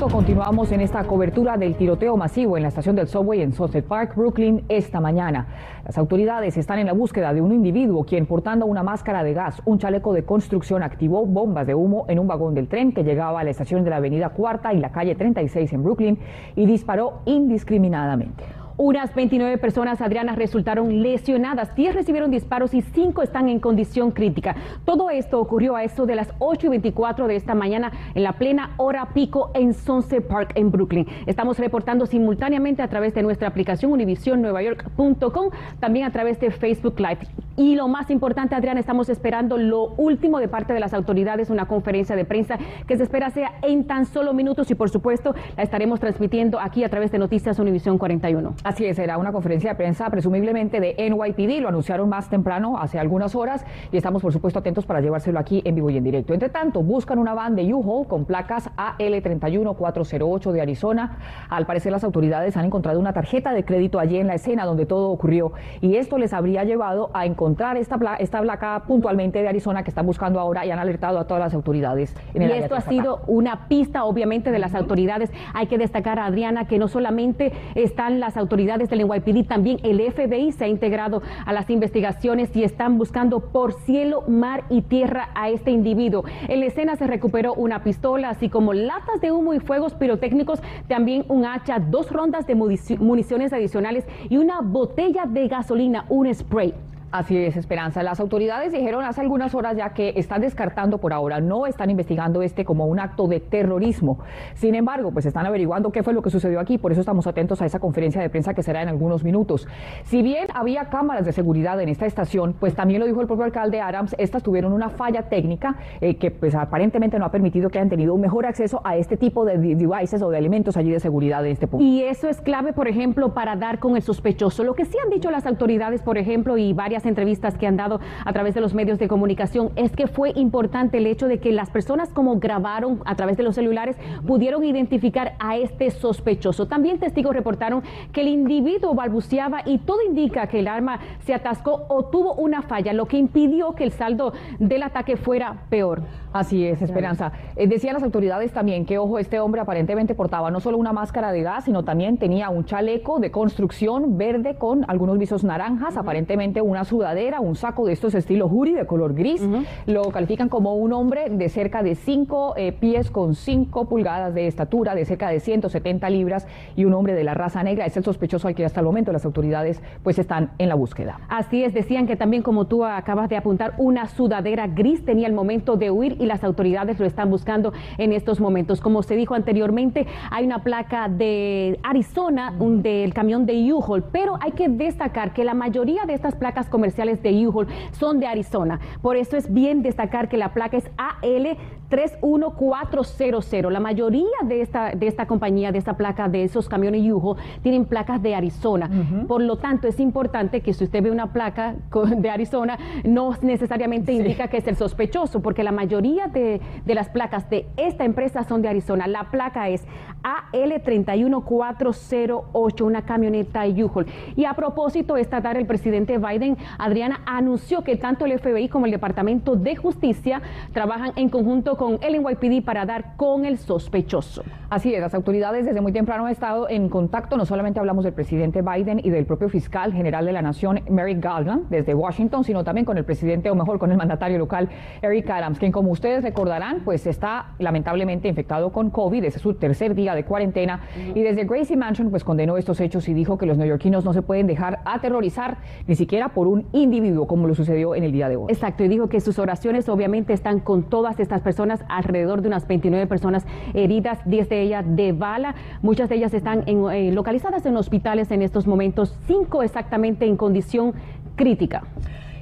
Continuamos en esta cobertura del tiroteo masivo en la estación del subway en Sunset Park, Brooklyn, esta mañana. Las autoridades están en la búsqueda de un individuo quien, portando una máscara de gas, un chaleco de construcción, activó bombas de humo en un vagón del tren que llegaba a la estación de la avenida Cuarta y la calle 36 en Brooklyn y disparó indiscriminadamente. Unas 29 personas, Adriana, resultaron lesionadas, 10 recibieron disparos y 5 están en condición crítica. Todo esto ocurrió a eso de las 8 y 24 de esta mañana en la plena hora pico en Sunset Park en Brooklyn. Estamos reportando simultáneamente a través de nuestra aplicación univisionnuevayork.com, también a través de Facebook Live. Y lo más importante, Adriana, estamos esperando lo último de parte de las autoridades, una conferencia de prensa que se espera sea en tan solo minutos y por supuesto la estaremos transmitiendo aquí a través de Noticias Univisión 41. Así es, será una conferencia de prensa presumiblemente de NYPD, lo anunciaron más temprano, hace algunas horas, y estamos por supuesto atentos para llevárselo aquí en vivo y en directo. Entre tanto, buscan una van de U-Haul con placas AL31408 de Arizona. Al parecer las autoridades han encontrado una tarjeta de crédito allí en la escena donde todo ocurrió, y esto les habría llevado a encontrar esta, esta placa puntualmente de Arizona que están buscando ahora y han alertado a todas las autoridades. En el y esto ha sido una pista, obviamente, de las autoridades. Hay que destacar, Adriana, que no solamente están las autoridades, autoridades del NYPD, también el FBI se ha integrado a las investigaciones y están buscando por cielo, mar y tierra a este individuo. En la escena se recuperó una pistola, así como latas de humo y fuegos pirotécnicos, también un hacha, dos rondas de municiones adicionales y una botella de gasolina, un spray. Así es, Esperanza. Las autoridades dijeron hace algunas horas ya que están descartando por ahora, no están investigando este como un acto de terrorismo. Sin embargo, pues están averiguando qué fue lo que sucedió aquí, por eso estamos atentos a esa conferencia de prensa que será en algunos minutos. Si bien había cámaras de seguridad en esta estación, pues también lo dijo el propio alcalde Adams, estas tuvieron una falla técnica eh, que pues aparentemente no ha permitido que hayan tenido un mejor acceso a este tipo de devices o de elementos allí de seguridad en este punto. Y eso es clave, por ejemplo, para dar con el sospechoso. Lo que sí han dicho las autoridades, por ejemplo, y varias entrevistas que han dado a través de los medios de comunicación es que fue importante el hecho de que las personas como grabaron a través de los celulares pudieron identificar a este sospechoso. También testigos reportaron que el individuo balbuceaba y todo indica que el arma se atascó o tuvo una falla, lo que impidió que el saldo del ataque fuera peor. Así es, Esperanza. Eh, decían las autoridades también que, ojo, este hombre aparentemente portaba no solo una máscara de gas, sino también tenía un chaleco de construcción verde con algunos visos naranjas, aparentemente una sudadera, un saco de estos estilo jury de color gris. Lo califican como un hombre de cerca de 5 eh, pies con 5 pulgadas de estatura, de cerca de 170 libras y un hombre de la raza negra. Es el sospechoso al que hasta el momento las autoridades pues están en la búsqueda. Así es, decían que también como tú acabas de apuntar, una sudadera gris tenía el momento de huir y las autoridades lo están buscando en estos momentos. Como se dijo anteriormente, hay una placa de Arizona, un, del camión de U-Haul, pero hay que destacar que la mayoría de estas placas comerciales de U-Haul son de Arizona. Por eso es bien destacar que la placa es AL 31400. La mayoría de esta, de esta compañía, de esta placa, de esos camiones Yujo, tienen placas de Arizona. Por lo tanto, es importante que si usted ve una placa de Arizona, no necesariamente indica que es el sospechoso, porque la mayoría de, de, las placas de esta empresa son de Arizona. La placa es AL31408, una camioneta Yujo. Y a propósito, esta tarde el presidente Biden, Adriana, anunció que tanto el FBI como el Departamento de Justicia trabajan en conjunto con el NYPD para dar con el sospechoso. Así es, las autoridades desde muy temprano han estado en contacto, no solamente hablamos del presidente Biden y del propio fiscal general de la nación, Merrick Garland, desde Washington, sino también con el presidente, o mejor, con el mandatario local, Eric Adams, quien como ustedes recordarán, pues está lamentablemente infectado con COVID, ese es su tercer día de cuarentena, y desde Gracie Mansion pues condenó estos hechos y dijo que los neoyorquinos no se pueden dejar aterrorizar ni siquiera por un individuo como lo sucedió en el día de hoy. Exacto, y dijo que sus oraciones obviamente están con todas estas personas alrededor de unas 29 personas heridas, 10 de ellas de bala. Muchas de ellas están eh, localizadas en hospitales en estos momentos, cinco exactamente en condición crítica.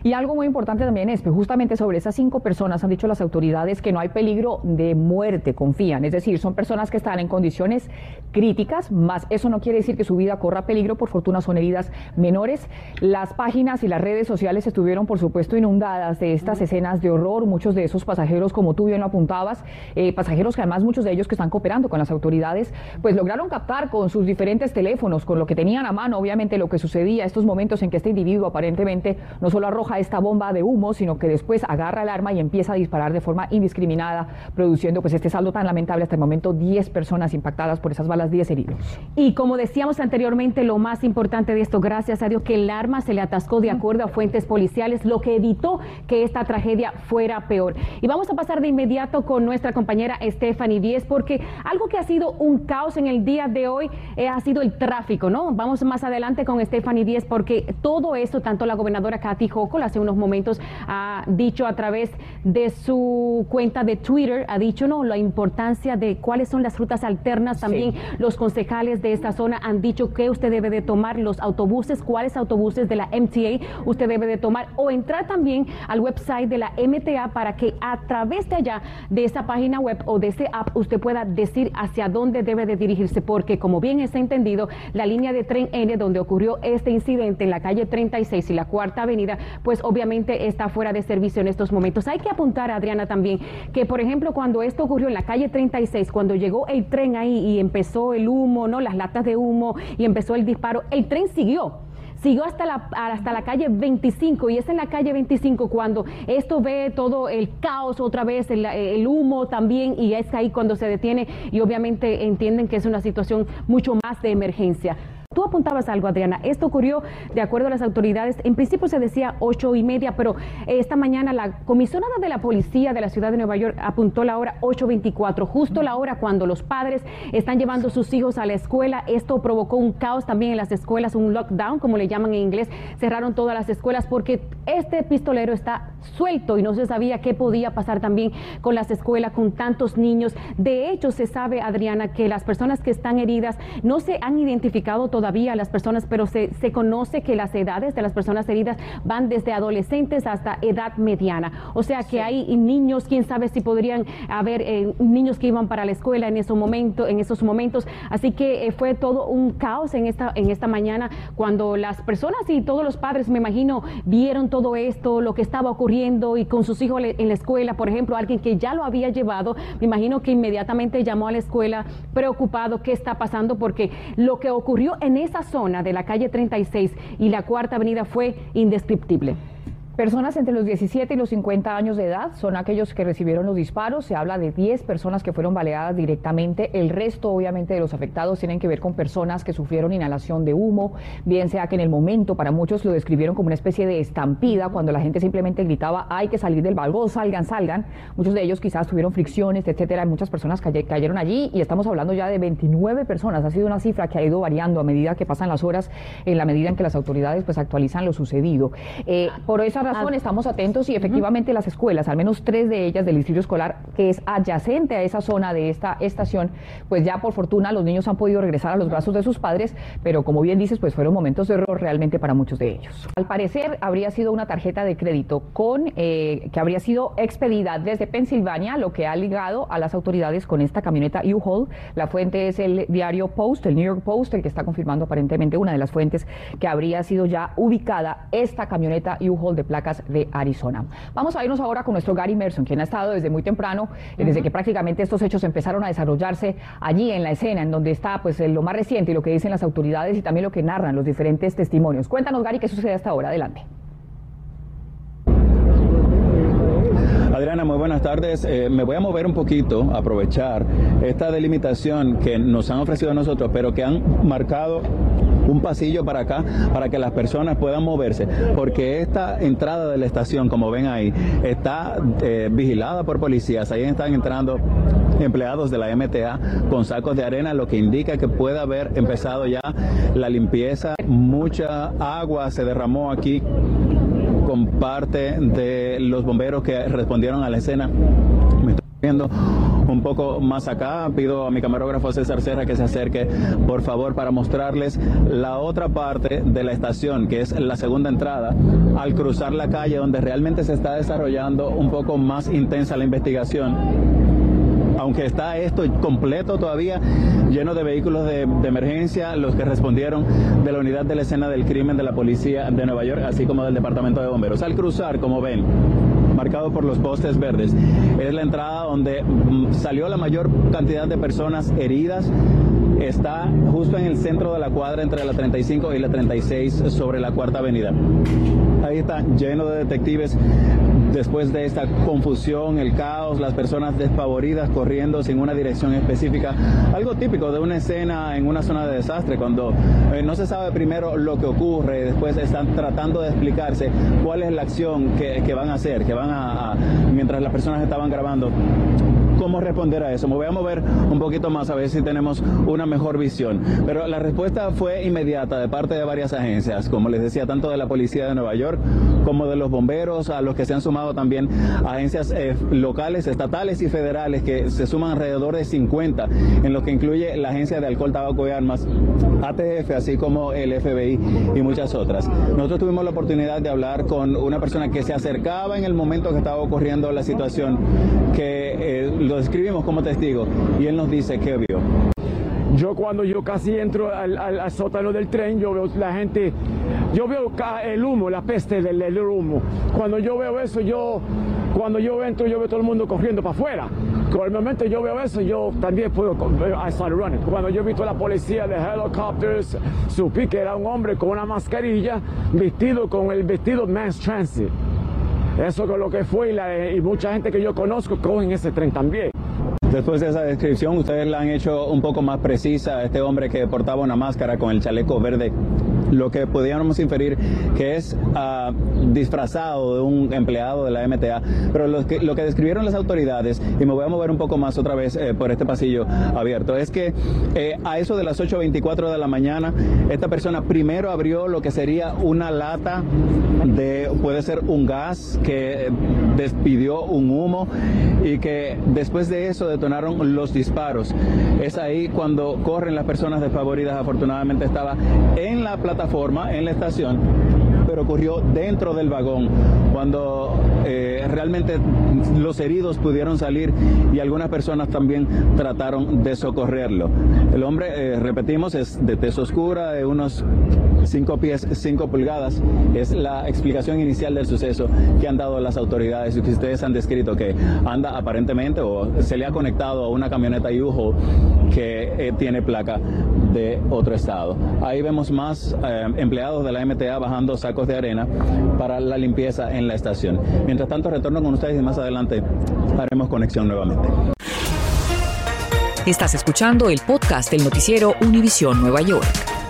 Y algo muy importante también es que justamente sobre esas cinco personas han dicho las autoridades que no hay peligro de muerte, confían. Es decir, son personas que están en condiciones críticas, más eso no quiere decir que su vida corra peligro, por fortuna son heridas menores. Las páginas y las redes sociales estuvieron, por supuesto, inundadas de estas escenas de horror. Muchos de esos pasajeros, como tú bien lo apuntabas, eh, pasajeros que además muchos de ellos que están cooperando con las autoridades, pues lograron captar con sus diferentes teléfonos, con lo que tenían a mano, obviamente, lo que sucedía, estos momentos en que este individuo aparentemente no solo arroja esta bomba de humo, sino que después agarra el arma y empieza a disparar de forma indiscriminada, produciendo pues este saldo tan lamentable hasta el momento, 10 personas impactadas por esas balas, 10 heridos. Y como decíamos anteriormente, lo más importante de esto, gracias a Dios, que el arma se le atascó de acuerdo a fuentes policiales, lo que evitó que esta tragedia fuera peor. Y vamos a pasar de inmediato con nuestra compañera Stephanie Díez, porque algo que ha sido un caos en el día de hoy eh, ha sido el tráfico, ¿no? Vamos más adelante con Stephanie Díez, porque todo esto, tanto la gobernadora Kathy Hace unos momentos ha dicho a través de su cuenta de Twitter, ha dicho, no, la importancia de cuáles son las rutas alternas. También los concejales de esta zona han dicho que usted debe de tomar los autobuses, cuáles autobuses de la MTA usted debe de tomar o entrar también al website de la MTA para que a través de allá, de esa página web o de ese app, usted pueda decir hacia dónde debe de dirigirse, porque como bien está entendido, la línea de tren N donde ocurrió este incidente en la calle 36 y la Cuarta Avenida, pues obviamente está fuera de servicio en estos momentos. Hay que apuntar, Adriana, también que, por ejemplo, cuando esto ocurrió en la calle 36, cuando llegó el tren ahí y empezó el humo, ¿no? Las latas de humo y empezó el disparo, el tren siguió siguió hasta la, hasta la calle 25 y es en la calle 25 cuando esto ve todo el caos otra vez, el, el, humo también y es ahí cuando se detiene y obviamente entienden que es una situación mucho más de emergencia. Tú apuntabas algo, Adriana. Esto ocurrió de acuerdo a las autoridades. En principio se decía ocho y media, pero esta mañana la comisionada de la policía de la ciudad de Nueva York apuntó la hora 8.24, justo la hora cuando los padres están llevando sus hijos a la escuela. Esto provocó un caos también en las escuelas, un lockdown, como le llaman en inglés. Cerraron todas las escuelas porque este pistolero está suelto y no se sabía qué podía pasar también con las escuelas, con tantos niños. De hecho, se sabe, Adriana, que las personas que están heridas no se han identificado todavía todavía las personas, pero se, se conoce que las edades de las personas heridas van desde adolescentes hasta edad mediana. O sea que hay niños, quién sabe si podrían haber eh, niños que iban para la escuela en, ese momento, en esos momentos. Así que eh, fue todo un caos en esta, en esta mañana cuando las personas y todos los padres, me imagino, vieron todo esto, lo que estaba ocurriendo y con sus hijos en la escuela, por ejemplo, alguien que ya lo había llevado, me imagino que inmediatamente llamó a la escuela preocupado qué está pasando porque lo que ocurrió en en esa zona de la calle 36 y la Cuarta Avenida fue indescriptible. Personas entre los 17 y los 50 años de edad son aquellos que recibieron los disparos. Se habla de 10 personas que fueron baleadas directamente. El resto, obviamente, de los afectados tienen que ver con personas que sufrieron inhalación de humo, bien sea que en el momento para muchos lo describieron como una especie de estampida, cuando la gente simplemente gritaba hay que salir del balcón, salgan, salgan. Muchos de ellos quizás tuvieron fricciones, etcétera. Muchas personas cayeron allí y estamos hablando ya de 29 personas. Ha sido una cifra que ha ido variando a medida que pasan las horas, en la medida en que las autoridades pues actualizan lo sucedido. Eh, por esa razón estamos atentos y efectivamente las escuelas, al menos tres de ellas del distrito escolar que es adyacente a esa zona de esta estación, pues ya por fortuna los niños han podido regresar a los brazos de sus padres, pero como bien dices, pues fueron momentos de error realmente para muchos de ellos. Al parecer habría sido una tarjeta de crédito con eh, que habría sido expedida desde Pensilvania, lo que ha ligado a las autoridades con esta camioneta U-Haul. La fuente es el diario Post, el New York Post, el que está confirmando aparentemente una de las fuentes que habría sido ya ubicada esta camioneta U-Haul de placas de Arizona. Vamos a irnos ahora con nuestro Gary Merson, quien ha estado desde muy temprano, eh, desde que prácticamente estos hechos empezaron a desarrollarse allí en la escena, en donde está pues lo más reciente y lo que dicen las autoridades y también lo que narran los diferentes testimonios. Cuéntanos, Gary, qué sucede hasta ahora. Adelante. Adriana, muy buenas tardes. Eh, me voy a mover un poquito, aprovechar esta delimitación que nos han ofrecido a nosotros, pero que han marcado un pasillo para acá para que las personas puedan moverse, porque esta entrada de la estación, como ven ahí, está eh, vigilada por policías. Ahí están entrando empleados de la MTA con sacos de arena, lo que indica que puede haber empezado ya la limpieza. Mucha agua se derramó aquí con parte de los bomberos que respondieron a la escena. Me estoy viendo un poco más acá. Pido a mi camarógrafo César Serra que se acerque, por favor, para mostrarles la otra parte de la estación, que es la segunda entrada, al cruzar la calle donde realmente se está desarrollando un poco más intensa la investigación aunque está esto completo todavía, lleno de vehículos de, emergencia, los que respondieron de la unidad de la escena del crimen de la policía de Nueva York, así como del departamento de bomberos. Al cruzar, como ven, marcado por los postes verdes, es la entrada donde mm, salió la mayor cantidad de personas heridas está justo en el centro de la cuadra entre la 35 y la 36 sobre la cuarta avenida. Ahí está lleno de detectives. Después de esta confusión, el caos, las personas despavoridas corriendo sin una dirección específica, algo típico de una escena en una zona de desastre, cuando eh, no se sabe primero lo que ocurre, después están tratando de explicarse cuál es la acción que, van a hacer, que van a, mientras las personas estaban grabando cómo responder a eso. Me voy a mover un poquito más a ver si tenemos una mejor visión. Pero la respuesta fue inmediata de parte de varias agencias, como les decía, tanto de la Policía de Nueva York como de los bomberos, a los que se han sumado también agencias eh, locales, estatales y federales, que se suman alrededor de 50, en lo que incluye la Agencia de Alcohol, Tabaco y Armas, ATF, así como el FBI y muchas otras. Nosotros tuvimos la oportunidad de hablar con una persona que se acercaba en el momento que estaba ocurriendo la situación, que eh, lo describimos como testigo y él nos dice que vio. Yo cuando yo casi entro al, sótano del tren, yo veo la gente, yo veo el humo, la peste del, humo. Cuando yo veo eso, yo, cuando yo entro, yo veo todo el mundo corriendo para afuera. Con el momento yo veo eso, yo también puedo, I running. Cuando yo vi toda la policía de helicopters, supe que era un hombre con una mascarilla, vestido con el vestido Mass Transit. Eso es lo que fue y, y mucha gente que yo conozco cogen ese tren también. Después de esa descripción, ustedes la han hecho un poco más precisa a este hombre que portaba una máscara con el chaleco verde lo que podíamos inferir que es uh, disfrazado de un empleado de la MTA, pero lo que, lo que describieron las autoridades, y me voy a mover un poco más otra vez eh, por este pasillo abierto, es que eh, a eso de las 8.24 de la mañana, esta persona primero abrió lo que sería una lata de, puede ser un gas que despidió un humo y que después de eso detonaron los disparos. Es ahí cuando corren las personas desfavoridas, afortunadamente estaba en la plataforma forma en la estación, pero ocurrió dentro del vagón, cuando eh, realmente los heridos pudieron salir y algunas personas también trataron de socorrerlo. El hombre, eh, repetimos, es de tez oscura, de unos 5 pies 5 pulgadas. Es la explicación inicial del suceso que han dado las autoridades y que ustedes han descrito que anda aparentemente o se le ha conectado a una camioneta Yuho que eh, tiene placa de otro estado. Ahí vemos más eh, empleados de la MTA bajando sacos de arena para la limpieza en la estación. Mientras tanto, retorno con ustedes y más adelante haremos conexión nuevamente. Estás escuchando el podcast del noticiero Univisión Nueva York.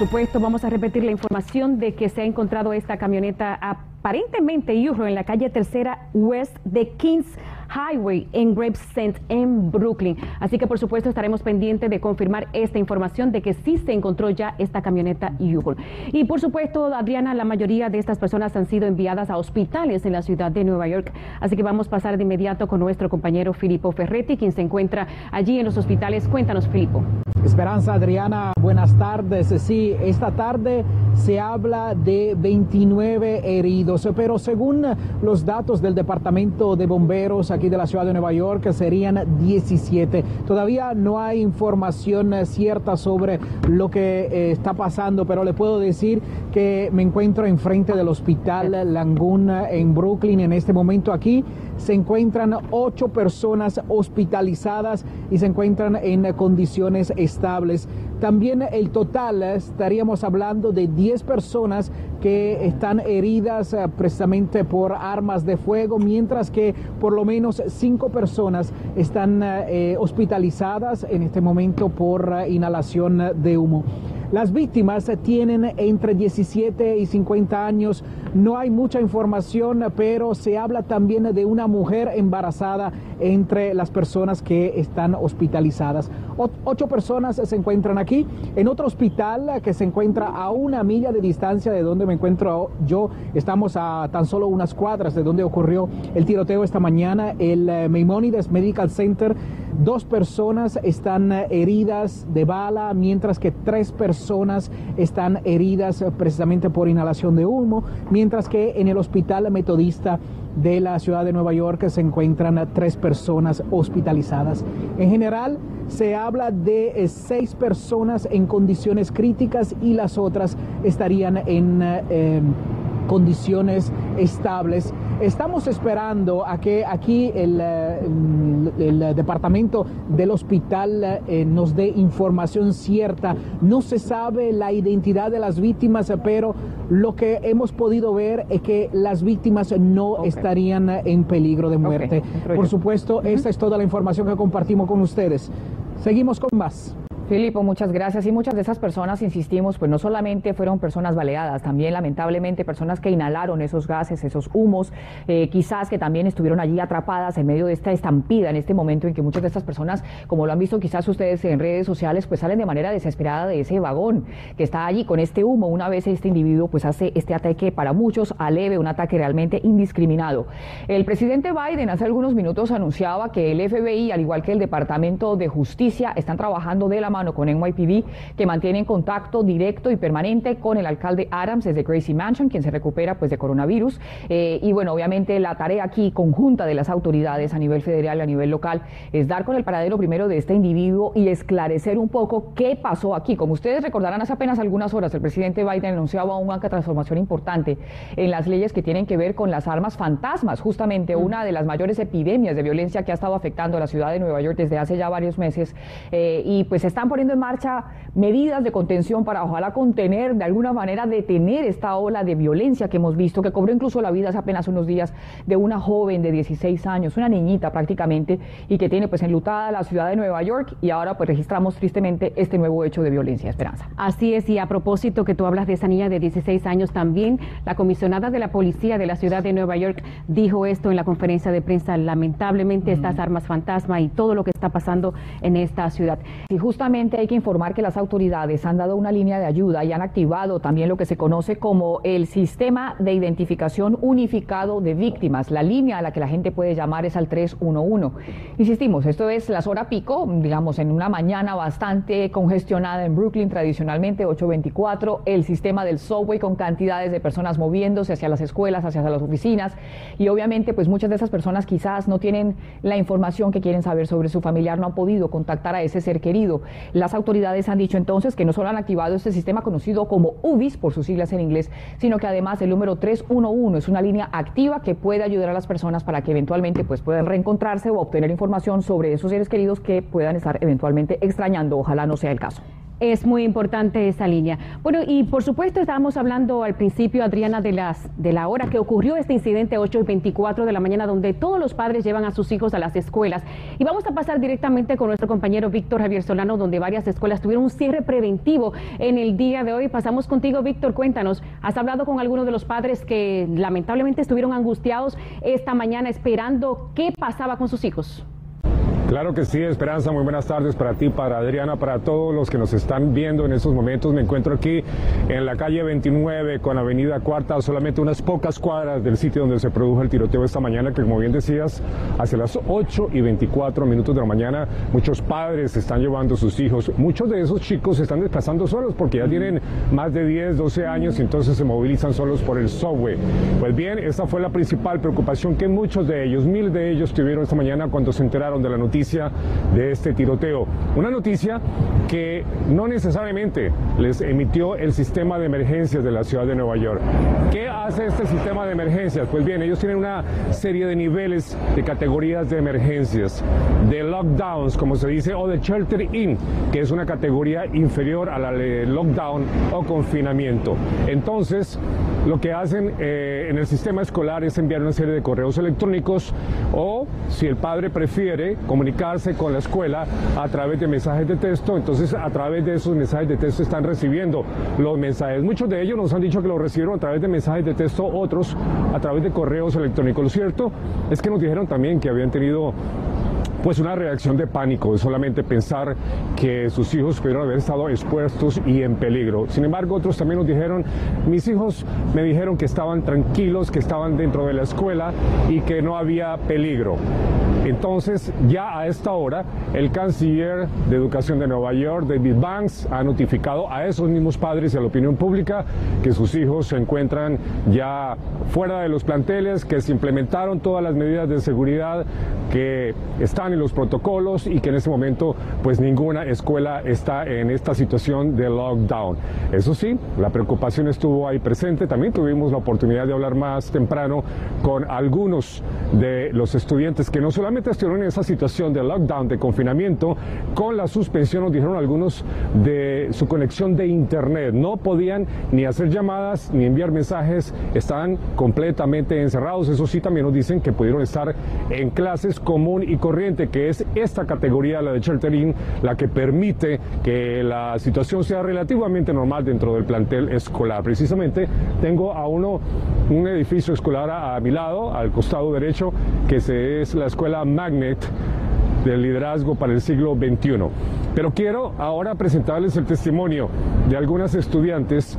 Supuesto, vamos a repetir la información de que se ha encontrado esta camioneta aparentemente en la calle tercera West de Kings Highway en Gravesend en Brooklyn. Así que por supuesto estaremos pendientes de confirmar esta información de que sí se encontró ya esta camioneta U-Haul. Y por supuesto, Adriana, la mayoría de estas personas han sido enviadas a hospitales en la ciudad de Nueva York. Así que vamos a pasar de inmediato con nuestro compañero Filippo Ferretti, quien se encuentra allí en los hospitales. Cuéntanos, Filippo. Esperanza Adriana, buenas tardes. Sí, esta tarde se habla de 29 heridos, pero según los datos del Departamento de Bomberos aquí de la ciudad de Nueva York, serían 17. Todavía no hay información cierta sobre lo que eh, está pasando, pero le puedo decir que me encuentro enfrente del Hospital Langoon en Brooklyn en este momento aquí se encuentran ocho personas hospitalizadas y se encuentran en condiciones estables. También el total estaríamos hablando de 10 personas que están heridas eh, precisamente por armas de fuego, mientras que por lo menos cinco personas están eh, hospitalizadas en este momento por eh, inhalación de humo. Las víctimas tienen entre 17 y 50 años. No hay mucha información, pero se habla también de una mujer embarazada entre las personas que están hospitalizadas. ocho personas se encuentran aquí. En otro hospital que se encuentra a una milla de distancia de donde me encuentro yo, estamos a tan solo unas cuadras de donde ocurrió el tiroteo esta mañana, el eh, Maimonides Medical Center Dos personas están heridas de bala, mientras que tres personas están heridas precisamente por inhalación de humo, mientras que en el hospital metodista de la ciudad de Nueva York se encuentran tres personas hospitalizadas. En general, se habla de eh, seis personas en condiciones críticas y las otras estarían en eh, em, condiciones estables. Estamos esperando a que aquí el, eh, departamento del hospital nos dé información cierta. No se sabe la identidad de las víctimas, pero lo que hemos podido ver es que las víctimas no estarían en peligro de muerte. Por supuesto, esta es toda la información que compartimos con ustedes. Seguimos con más. Filipo, muchas gracias. Y muchas de esas personas, insistimos, pues no solamente fueron personas baleadas, también lamentablemente personas que inhalaron esos gases, esos humos, eh, quizás que también estuvieron allí atrapadas en medio de esta estampida en este momento en que muchas de estas personas, como lo han visto quizás ustedes en redes sociales, pues salen de manera desesperada de ese vagón que está allí con este humo. Una vez este individuo pues hace este ataque para muchos aleve, un ataque realmente indiscriminado. El presidente Biden hace algunos minutos anunciaba que el FBI, al igual que el Departamento de Justicia, están trabajando de la mano con NYPD, que mantienen contacto directo y permanente con el alcalde Adams desde Gracie Mansion, quien se recupera pues de coronavirus. Eh, y bueno, obviamente la tarea aquí conjunta de las autoridades a nivel federal y a nivel local es dar con el paradero primero de este individuo y esclarecer un poco qué pasó aquí. Como ustedes recordarán, hace apenas algunas horas el presidente Biden anunciaba una transformación importante en las leyes que tienen que ver con las armas fantasmas, justamente mm. una de las mayores epidemias de violencia que ha estado afectando a la ciudad de Nueva York desde hace ya varios meses. Eh, y pues están poniendo en marcha medidas de contención para ojalá contener, de alguna manera detener esta ola de violencia que hemos visto, que cobró incluso la vida hace apenas unos días de una joven de 16 años, una niñita prácticamente, y que tiene pues enlutada la ciudad de Nueva York y ahora pues registramos tristemente este nuevo hecho de violencia, Esperanza. Así es, y a propósito que tú hablas de esa niña de 16 años también, la comisionada de la policía de la ciudad de Nueva York dijo esto en la conferencia de prensa, lamentablemente estas armas fantasma y todo lo que está pasando en esta ciudad. Y justamente hay que informar que las autoridades han dado una línea de ayuda y han activado también lo que se conoce como el sistema de identificación unificado de víctimas. La línea a la que la gente puede llamar es al 311. Insistimos, esto es las horas pico, digamos, en una mañana bastante congestionada en Brooklyn, tradicionalmente 824, el sistema del subway con cantidades de personas moviéndose hacia las escuelas, hacia las oficinas y obviamente pues muchas de esas personas quizás no tienen la información que quieren saber sobre su familiar, no han podido contactar a ese ser querido. Las autoridades han dicho entonces que no solo han activado este sistema conocido como UBIS, por sus siglas en inglés, sino que además el número 311 es una línea activa que puede ayudar a las personas para que eventualmente pues, puedan reencontrarse o obtener información sobre esos seres queridos que puedan estar eventualmente extrañando. Ojalá no sea el caso. Es muy importante esa línea. Bueno, y por supuesto estábamos hablando al principio, Adriana, de, las, de la hora que ocurrió este incidente 8 y 24 de la mañana, donde todos los padres llevan a sus hijos a las escuelas. Y vamos a pasar directamente con nuestro compañero Víctor Javier Solano, donde varias escuelas tuvieron un cierre preventivo en el día de hoy. Pasamos contigo, Víctor, cuéntanos, ¿has hablado con algunos de los padres que lamentablemente estuvieron angustiados esta mañana esperando qué pasaba con sus hijos? Claro que sí, Esperanza, muy buenas tardes para ti, para Adriana, para todos los que nos están viendo en estos momentos. Me encuentro aquí en la calle 29 con Avenida Cuarta, solamente unas pocas cuadras del sitio donde se produjo el tiroteo esta mañana, que como bien decías, hacia las 8 y 24 minutos de la mañana, muchos padres están llevando a sus hijos. Muchos de esos chicos se están desplazando solos porque ya tienen más de 10, 12 años y entonces se movilizan solos por el subway. Pues bien, esa fue la principal preocupación que muchos de ellos, miles de ellos tuvieron esta mañana cuando se enteraron de la noticia de este tiroteo. Una noticia que no necesariamente les emitió el sistema de emergencias de la ciudad de Nueva York. ¿Qué hace este sistema de emergencias? Pues bien, ellos tienen una serie de niveles de categorías de emergencias, de lockdowns, como se dice, o de shelter in, que es una categoría inferior a la de lockdown o confinamiento. Entonces, lo que hacen eh, en el sistema escolar es enviar una serie de correos electrónicos o, si el padre prefiere, comunicar comunicarse con la escuela a través de mensajes de texto, entonces a través de esos mensajes de texto están recibiendo los mensajes. Muchos de ellos nos han dicho que los recibieron a través de mensajes de texto, otros a través de correos electrónicos. Lo cierto es que nos dijeron también que habían tenido pues una reacción de pánico, de solamente pensar que sus hijos pudieron haber estado expuestos y en peligro. Sin embargo, otros también nos dijeron, mis hijos me dijeron que estaban tranquilos, que estaban dentro de la escuela y que no había peligro. Entonces, ya a esta hora, el canciller de Educación de Nueva York, David Banks, ha notificado a esos mismos padres y a la opinión pública que sus hijos se encuentran ya fuera de los planteles, que se implementaron todas las medidas de seguridad que están en los protocolos y que en este momento pues ninguna escuela está en esta situación de lockdown. Eso sí, la preocupación estuvo ahí presente. También tuvimos la oportunidad de hablar más temprano con algunos de los estudiantes que no solamente estuvieron en esa situación de lockdown, de confinamiento, con la suspensión, nos dijeron algunos de su conexión de internet. No podían ni hacer llamadas ni enviar mensajes, estaban completamente encerrados. Eso sí, también nos dicen que pudieron estar en clases común y corriente, que es esta categoría, la de sheltering, la que permite que la situación sea relativamente normal dentro del plantel escolar. Precisamente tengo a uno, un edificio escolar a, mi lado, al costado derecho, que es la escuela Magnet del liderazgo para el siglo XXI. Pero quiero ahora presentarles el testimonio de algunas estudiantes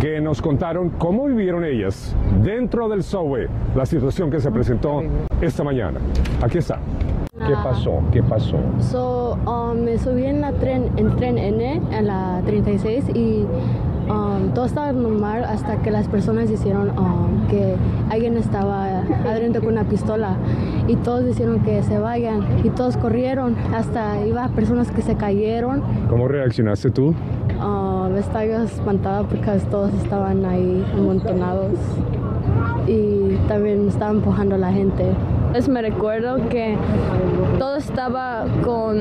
que nos contaron cómo vivieron ellas dentro del subway la situación que se presentó esta mañana. Aquí está. ¿Qué pasó? ¿Qué pasó? So, um, me subí en la tren, en tren N, en la 36 y um, todo estaba normal hasta que las personas hicieron um, que alguien estaba adentro con una pistola y todos dijeron que se vayan y todos corrieron hasta iba personas que se cayeron. ¿Cómo reaccionaste tú? Uh, estaba espantada porque todos estaban ahí amontonados y también estaba empujando a la gente. Es, me recuerdo que todo estaba con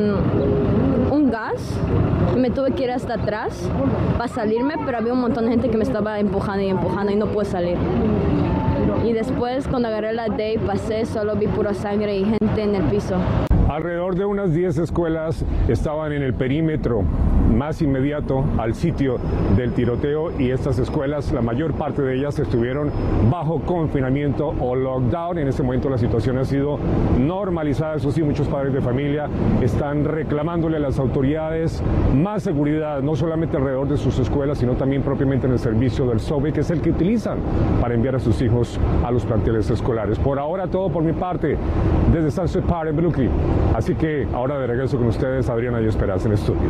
un gas. Me tuve que ir hasta atrás para salirme, pero había un montón de gente que me estaba empujando y empujando y no pude salir. Y después cuando agarré la day pasé, solo vi pura sangre y gente en el piso. Alrededor de unas 10 escuelas estaban en el perímetro más inmediato al sitio del tiroteo y estas escuelas, la mayor parte de ellas estuvieron bajo confinamiento o lockdown. En este momento la situación ha sido normalizada, eso sí, muchos padres de familia están reclamándole a las autoridades más seguridad, no solamente alrededor de sus escuelas, sino también propiamente en el servicio del SOBE, que es el que utilizan para enviar a sus hijos a los planteles escolares. Por ahora todo por mi parte, desde Sunset Park en Brooklyn. Así que ahora de regreso con ustedes, Adriana y Esperanza en estudio.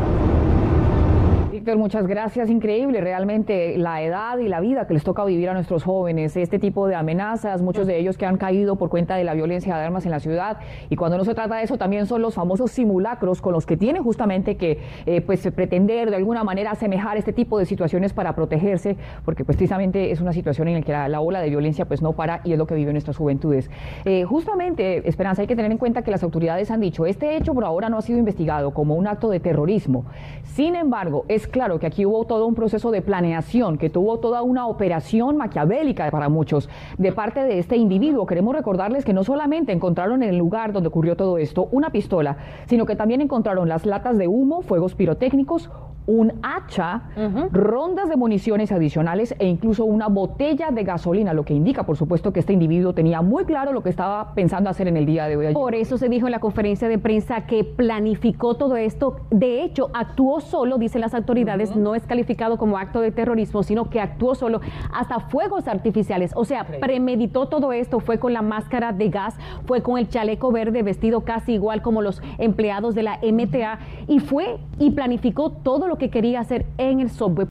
Víctor, muchas gracias. Increíble realmente la edad y la vida que les toca vivir a nuestros jóvenes, este tipo de amenazas, muchos de ellos que han caído por cuenta de la violencia de armas en la ciudad. Y cuando no se trata de eso, también son los famosos simulacros con los que tienen justamente que eh, pues, pretender de alguna manera asemejar este tipo de situaciones para protegerse, porque pues, precisamente es una situación en la que la, ola de violencia pues no para y es lo que viven nuestras juventudes. Eh, justamente, Esperanza, hay que tener en cuenta que las autoridades han dicho, este hecho por ahora no ha sido investigado como un acto de terrorismo. Sin embargo, es claro que aquí hubo todo un proceso de planeación, que tuvo toda una operación maquiavélica para muchos de parte de este individuo. Queremos recordarles que no solamente encontraron en el lugar donde ocurrió todo esto una pistola, sino que también encontraron las latas de humo, fuegos pirotécnicos, un hacha, rondas de municiones adicionales e incluso una botella de gasolina, lo que indica, por supuesto, que este individuo tenía muy claro lo que estaba pensando hacer en el día de hoy. Por eso se dijo en la conferencia de prensa que planificó todo esto. De hecho, actuó solo, dicen las autoridades, no es calificado como acto de terrorismo, sino que actuó solo hasta fuegos artificiales. O sea, premeditó todo esto, fue con la máscara de gas, fue con el chaleco verde vestido casi igual como los empleados de la MTA y fue y planificó todo lo que quería hacer en el software.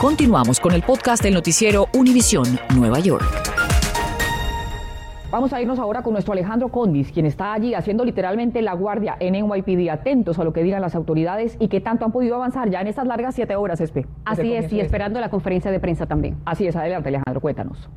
Continuamos con el podcast del noticiero Univisión Nueva York. Vamos a irnos ahora con nuestro Alejandro Condis, quien está allí haciendo literalmente la guardia en NYPD, atentos a lo que digan las autoridades y que tanto han podido avanzar ya en estas largas siete horas, Espe. Así es, y esperando la conferencia de prensa también. Así es, adelante Alejandro, cuéntanos.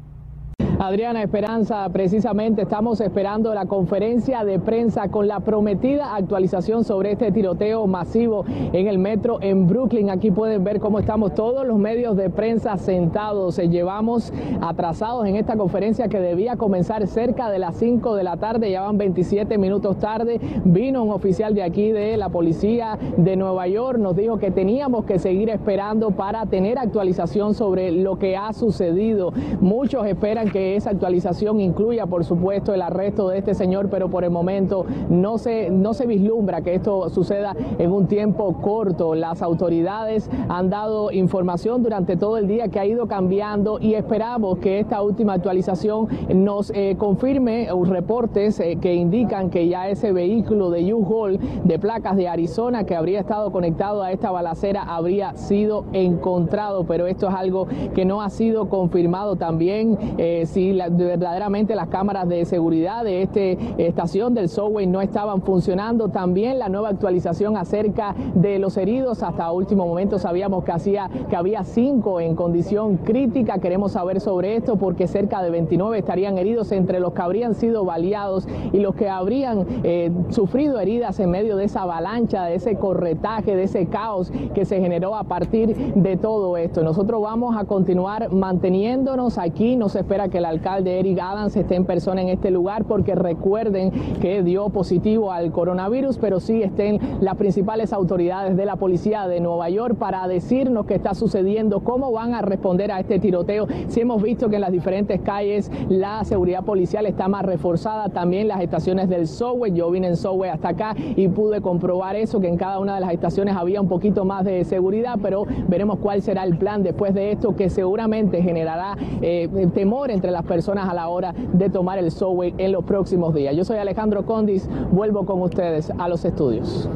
Adriana Esperanza, precisamente estamos esperando la conferencia de prensa con la prometida actualización sobre este tiroteo masivo en el metro en Brooklyn. Aquí pueden ver cómo estamos todos los medios de prensa sentados. Llevamos atrasados en esta conferencia que debía comenzar cerca de las 5 de la tarde, ya van 27 minutos tarde. Vino un oficial de aquí de la policía de Nueva York, nos dijo que teníamos que seguir esperando para tener actualización sobre lo que ha sucedido. Muchos esperan que esa actualización incluya, por supuesto, el arresto de este señor, pero por el momento no se, no se vislumbra que esto suceda en un tiempo corto. Las autoridades han dado información durante todo el día que ha ido cambiando y esperamos que esta última actualización nos eh, confirme reportes eh, que indican que ya ese vehículo de U-Haul de placas de Arizona que habría estado conectado a esta balacera habría sido encontrado, pero esto es algo que no ha sido confirmado también eh, verdaderamente las cámaras de seguridad de esta estación del subway no estaban funcionando. También la nueva actualización acerca de los heridos. Hasta último momento sabíamos que, hacía, que había cinco en condición crítica. Queremos saber sobre esto porque cerca de 29 estarían heridos entre los que habrían sido baleados y los que habrían eh, sufrido heridas en medio de esa avalancha, de ese corretaje, de ese caos que se generó a partir de todo esto. Nosotros vamos a continuar manteniéndonos aquí. No se espera que el alcalde Eric Adams esté en persona en este lugar porque recuerden que dio positivo al coronavirus, pero sí estén las principales autoridades de la policía de Nueva York para decirnos qué está sucediendo, cómo van a responder a este tiroteo. Si hemos visto que en las diferentes calles la seguridad policial está más reforzada, también las estaciones del subway. Yo vine en subway hasta acá y pude comprobar eso, que en cada una de las estaciones había un poquito más de seguridad, pero veremos cuál será el plan después de esto, que seguramente generará eh, temor entre las personas a la hora de tomar el subway en los próximos días. Yo soy Alejandro Condis, vuelvo con ustedes a los estudios.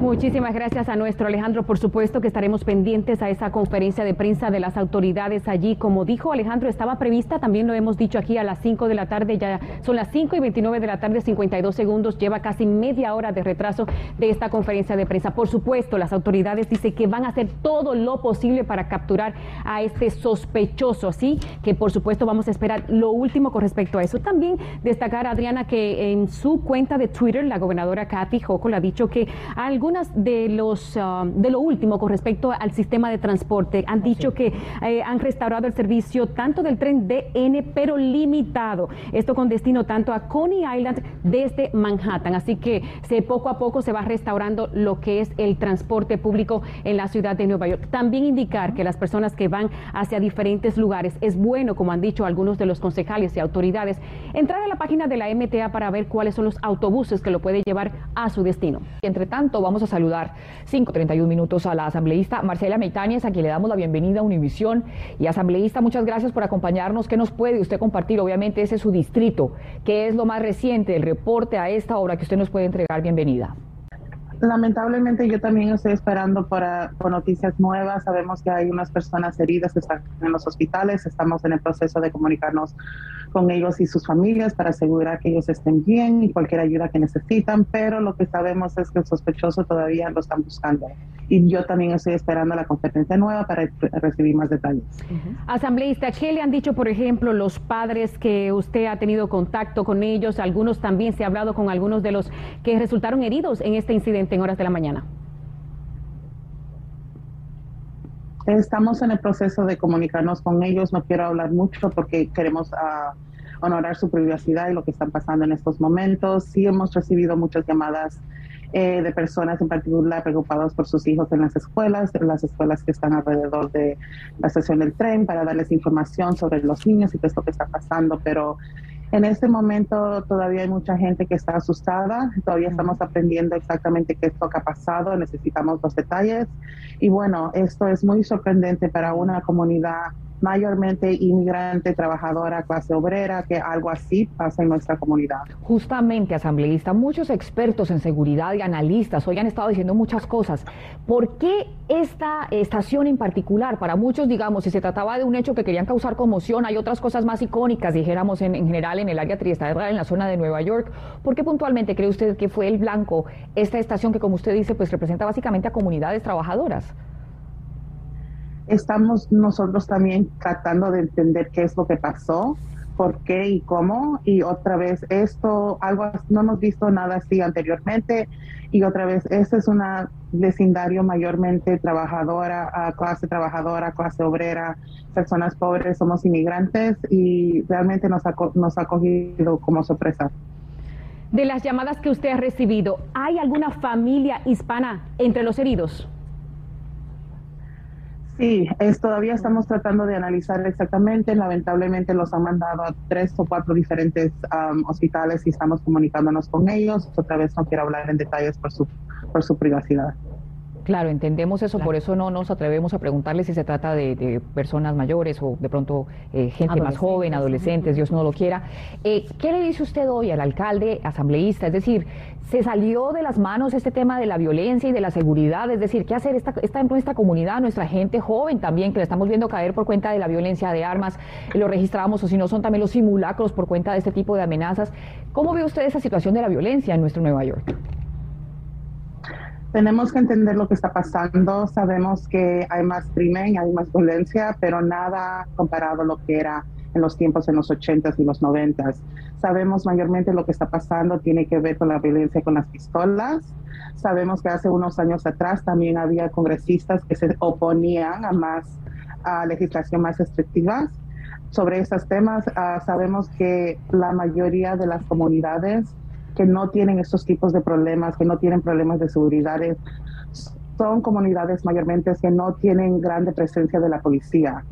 Muchísimas gracias a nuestro Alejandro. Por supuesto que estaremos pendientes a esa conferencia de prensa de las autoridades allí. Como dijo Alejandro, estaba prevista, también lo hemos dicho aquí a las 5 de la tarde, ya son las 5 y 29 de la tarde, 52 segundos, lleva casi media hora de retraso de esta conferencia de prensa. Por supuesto, las autoridades dicen que van a hacer todo lo posible para capturar a este sospechoso, así que por supuesto vamos a esperar lo último con respecto a eso. También destacar, Adriana, que en su cuenta de Twitter, la gobernadora Kathy Hochul ha dicho que algún de los ah, de lo último con respecto al sistema de transporte. Han dicho que eh, han restaurado el servicio tanto del tren DN, pero limitado. Esto con destino tanto a Coney Island desde Manhattan. Así que se, poco a poco se va restaurando lo que es el transporte público en la ciudad de Nueva York. También indicar que las personas que van hacia diferentes lugares es bueno, como han dicho algunos de los concejales y autoridades, entrar a la página de la MTA para ver cuáles son los autobuses que lo pueden llevar a su destino. Entre tanto, vamos a saludar 5.31 minutos a la asambleísta Marcela Meitañez, a quien le damos la bienvenida a Univisión. Y asambleísta, muchas gracias por acompañarnos. ¿Qué nos puede usted compartir? Obviamente ese es su distrito. ¿Qué es lo más reciente, el reporte a esta hora que usted nos puede entregar? Bienvenida. Lamentablemente yo también estoy esperando para, por noticias nuevas. Sabemos que hay unas personas heridas que están en los hospitales. Estamos en el proceso de comunicarnos con ellos y sus familias para asegurar que ellos estén bien y cualquier ayuda que necesitan, pero lo que sabemos es que el sospechoso todavía lo están buscando. Y yo también estoy esperando la competencia nueva para recibir más detalles. Asambleísta, ¿qué le han dicho, por ejemplo, los padres que usted ha tenido contacto con ellos? Algunos también se ha hablado con algunos de los que resultaron heridos en este incidente en horas de la mañana. Estamos en el proceso de comunicarnos con ellos. No quiero hablar mucho porque queremos uh, honorar su privacidad y lo que están pasando en estos momentos. Sí hemos recibido muchas llamadas eh, de personas en particular preocupadas por sus hijos en las escuelas, las escuelas que están alrededor de la estación del tren, para darles información sobre los niños y qué es lo que está pasando. Pero en este momento todavía hay mucha gente que está asustada, todavía estamos aprendiendo exactamente qué es lo que ha pasado, necesitamos los detalles. Y bueno, esto es muy sorprendente para una comunidad mayormente inmigrante, trabajadora, clase obrera, que algo así pasa en nuestra comunidad. Justamente, asambleísta, muchos expertos en seguridad y analistas hoy han estado diciendo muchas cosas. ¿Por qué esta estación en particular? Para muchos, digamos, si se trataba de un hecho que querían causar conmoción, hay otras cosas más icónicas, dijéramos en, general en el área triestadal, en la zona de Nueva York. ¿Por qué puntualmente cree usted que fue el blanco esta estación que, como usted dice, pues representa básicamente a comunidades trabajadoras? Estamos nosotros también tratando de entender qué es lo que pasó, por qué y cómo. Y otra vez, esto, algo, no hemos visto nada así anteriormente. Y otra vez, este es un vecindario mayormente trabajadora, clase trabajadora, clase obrera, personas pobres, somos inmigrantes y realmente nos ha, nos ha cogido como sorpresa. De las llamadas que usted ha recibido, ¿hay alguna familia hispana entre los heridos? Sí, es, todavía estamos tratando de analizar exactamente. Lamentablemente los han mandado a tres o cuatro diferentes hospitales y estamos comunicándonos con ellos. Otra vez no quiero hablar en detalles por su, por su privacidad. Claro, entendemos eso, por eso no nos atrevemos a preguntarle si se trata de, personas mayores o de pronto eh, gente más joven, adolescentes, Dios no lo quiera. Eh, ¿Qué le dice usted hoy al alcalde asambleísta? Es decir, ¿se salió de las manos este tema de la violencia y de la seguridad? Es decir, ¿qué hacer esta, esta nuestra comunidad, nuestra gente joven también, que la estamos viendo caer por cuenta de la violencia de armas? Lo registramos, o si no, son también los simulacros por cuenta de este tipo de amenazas. ¿Cómo ve usted esa situación de la violencia en nuestro Nueva York? Tenemos que entender lo que está pasando. Sabemos que hay más crimen, hay más violencia, pero nada comparado a lo que era en los tiempos en los 80s y los 90s. Sabemos mayormente lo que está pasando tiene que ver con la violencia con las pistolas. Sabemos que hace unos años atrás también había congresistas que se oponían a más a legislación más restrictivas sobre estos temas. Ah, sabemos que la mayoría de las comunidades que no tienen estos tipos de problemas, que no tienen problemas de seguridad, son comunidades mayormente que no tienen grande presencia de la policía.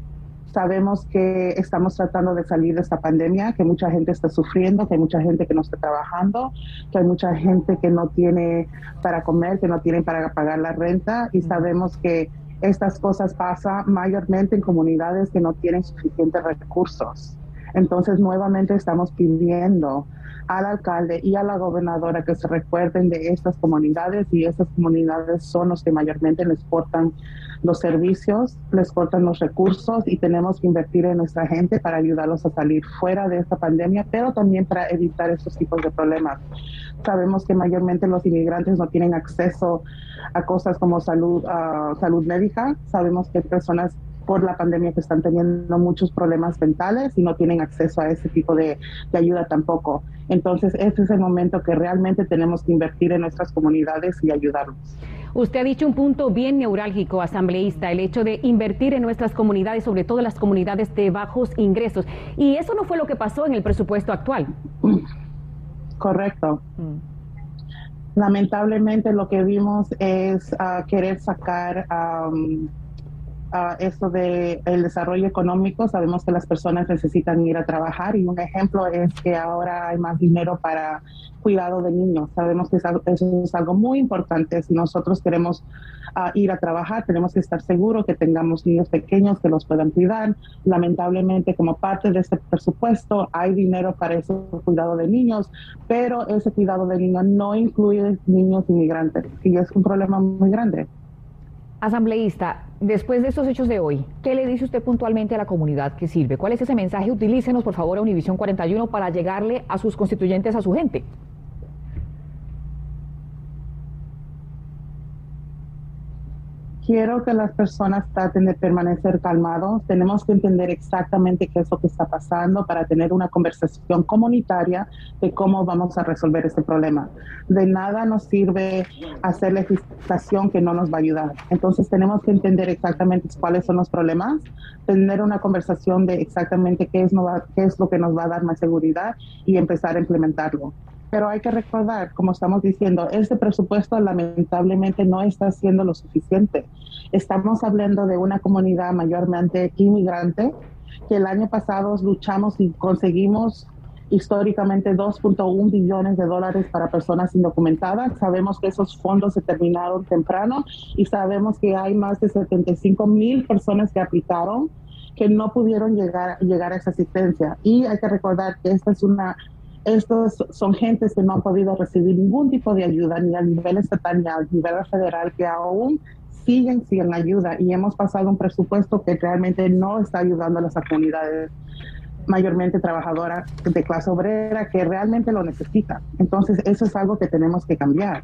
Sabemos que estamos tratando de salir de esta pandemia, que mucha gente está sufriendo, que hay mucha gente que no está trabajando, que hay mucha gente que no tiene para comer, que no tienen para pagar la renta y sabemos que estas cosas pasan mayormente en comunidades que no tienen suficientes recursos. Entonces, nuevamente estamos pidiendo al alcalde y a la gobernadora que se recuerden de estas comunidades y estas comunidades son los que mayormente les cortan los servicios, les cortan los recursos y tenemos que invertir en nuestra gente para ayudarlos a salir fuera de esta pandemia, pero también para evitar estos tipos de problemas. Sabemos que mayormente los inmigrantes no tienen acceso a cosas como salud, uh, salud médica. Sabemos que hay personas por la pandemia que están teniendo muchos problemas mentales y no tienen acceso a ese tipo de, ayuda tampoco. Entonces, este es el momento que realmente tenemos que invertir en nuestras comunidades y ayudarlos. Usted ha dicho un punto bien neurálgico, asambleísta, el hecho de invertir en nuestras comunidades, sobre todo las comunidades de bajos ingresos. Y eso no fue lo que pasó en el presupuesto actual. Correcto. Mm. Lamentablemente lo que vimos es ah, querer sacar uh, esto de el desarrollo económico, sabemos que las personas necesitan ir a trabajar y un ejemplo es que ahora hay más dinero para cuidado de niños. Sabemos que eso es algo muy importante. Si nosotros queremos uh, ir a trabajar, tenemos que estar seguros que tengamos niños pequeños que los puedan cuidar. Lamentablemente, como parte de este presupuesto, hay dinero para ese cuidado de niños, pero ese cuidado de niños no incluye niños inmigrantes y es un problema muy grande. Asambleísta, después de estos hechos de hoy, ¿qué le dice usted puntualmente a la comunidad que sirve? ¿Cuál es ese mensaje? Utilícenos, por favor, a Univisión 41 para llegarle a sus constituyentes, a su gente. Quiero que las personas traten de permanecer calmados. Tenemos que entender exactamente qué es lo que está pasando para tener una conversación comunitaria de cómo vamos a resolver este problema. De nada nos sirve hacer legislación que no nos va a ayudar. Entonces tenemos que entender exactamente cuáles son los problemas, tener una conversación de exactamente qué es, qué es lo que nos va a dar más seguridad y empezar a implementarlo. Pero hay que recordar, como estamos diciendo, este presupuesto lamentablemente no está haciendo lo suficiente. Estamos hablando de una comunidad mayormente inmigrante que el año pasado luchamos y conseguimos históricamente 2.1 billones de dólares para personas indocumentadas. Sabemos que esos fondos se terminaron temprano y sabemos que hay más de 75 mil personas que aplicaron que no pudieron llegar, llegar a esa asistencia. Y hay que recordar que esta es una estos son gentes que no han podido recibir ningún tipo de ayuda ni a nivel estatal ni a nivel federal que aún siguen sin ayuda y hemos pasado un presupuesto que realmente no está ayudando a las comunidades mayormente trabajadoras de clase obrera que realmente lo necesitan. Entonces eso es algo que tenemos que cambiar.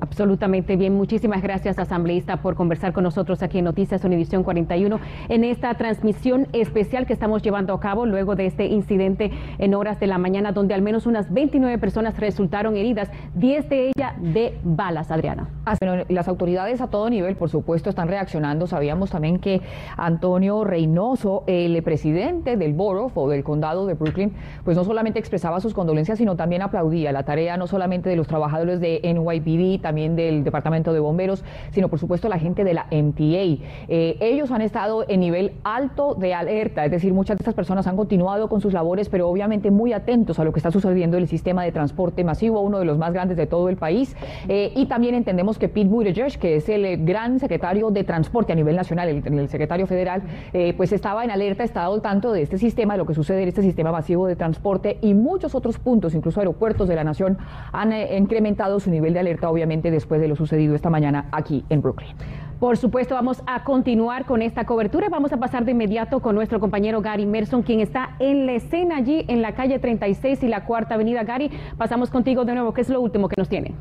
Absolutamente bien. Muchísimas gracias, asambleísta, por conversar con nosotros aquí en Noticias Univisión 41 en esta transmisión especial que estamos llevando a cabo luego de este incidente en horas de la mañana, donde al menos unas 29 personas resultaron heridas, 10 de ellas de balas, Adriana. Ah, las autoridades a todo nivel, por supuesto, están reaccionando. Sabíamos también que Antonio Reynoso, el presidente del borough o del condado de Brooklyn, pues no solamente expresaba sus condolencias, sino también aplaudía la tarea no solamente de los trabajadores de NYPD, también del Departamento de Bomberos, sino por supuesto la gente de la MTA. Eh, ellos han estado en nivel alto de alerta, es decir, muchas de estas personas han continuado con sus labores, pero obviamente muy atentos a lo que está sucediendo en el sistema de transporte masivo, uno de los más grandes de todo el país. Eh, y también entendemos que Pete Buttigieg, que es el gran secretario de transporte a nivel nacional, el, secretario federal, eh, pues estaba en alerta, estaba al tanto de este sistema, de lo que sucede en este sistema masivo de transporte y muchos otros puntos, incluso aeropuertos de la nación, han eh, incrementado su nivel de alerta, obviamente, después de lo sucedido esta mañana aquí en Brooklyn. Por supuesto, vamos a continuar con esta cobertura. Vamos a pasar de inmediato con nuestro compañero Gary Merson, quien está en la escena allí en la calle 36 y la Cuarta Avenida. Gary, pasamos contigo de nuevo. ¿Qué es lo último que nos tiene?